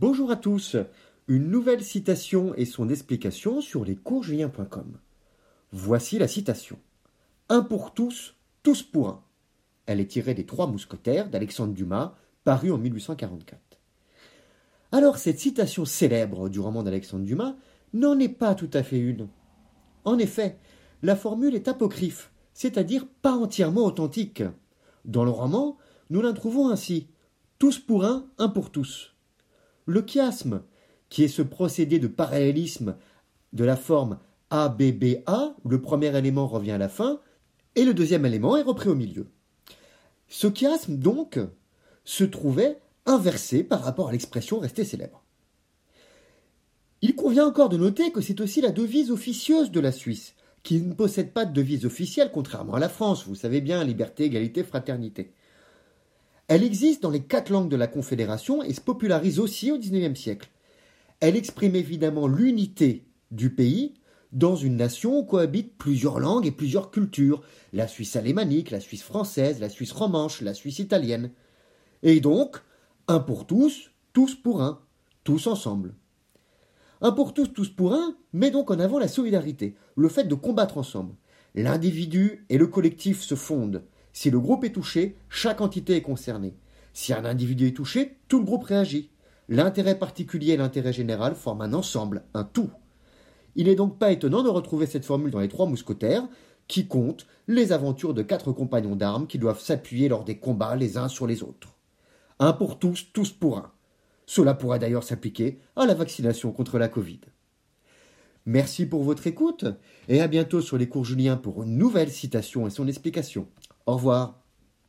Bonjour à tous. Une nouvelle citation et son explication sur lescoursjulien.com. Voici la citation. Un pour tous, tous pour un. Elle est tirée des Trois Mousquetaires d'Alexandre Dumas, paru en 1844. Alors cette citation célèbre du roman d'Alexandre Dumas n'en est pas tout à fait une. En effet, la formule est apocryphe, c'est-à-dire pas entièrement authentique. Dans le roman, nous la trouvons ainsi tous pour un, un pour tous. Le chiasme, qui est ce procédé de parallélisme de la forme ABBA, où le premier élément revient à la fin, et le deuxième élément est repris au milieu. Ce chiasme, donc, se trouvait inversé par rapport à l'expression restée célèbre. Il convient encore de noter que c'est aussi la devise officieuse de la Suisse, qui ne possède pas de devise officielle, contrairement à la France, vous savez bien, liberté, égalité, fraternité. Elle existe dans les quatre langues de la Confédération et se popularise aussi au XIXe siècle. Elle exprime évidemment l'unité du pays dans une nation où cohabitent plusieurs langues et plusieurs cultures, la Suisse alémanique, la Suisse française, la Suisse romanche, la Suisse italienne. Et donc, un pour tous, tous pour un, tous ensemble. Un pour tous, tous pour un met donc en avant la solidarité, le fait de combattre ensemble. L'individu et le collectif se fondent. Si le groupe est touché, chaque entité est concernée. Si un individu est touché, tout le groupe réagit. L'intérêt particulier et l'intérêt général forment un ensemble, un tout. Il n'est donc pas étonnant de retrouver cette formule dans les trois mousquetaires, qui comptent les aventures de quatre compagnons d'armes qui doivent s'appuyer lors des combats les uns sur les autres. Un pour tous, tous pour un. Cela pourrait d'ailleurs s'appliquer à la vaccination contre la Covid. Merci pour votre écoute et à bientôt sur les cours Julien pour une nouvelle citation et son explication. Au revoir.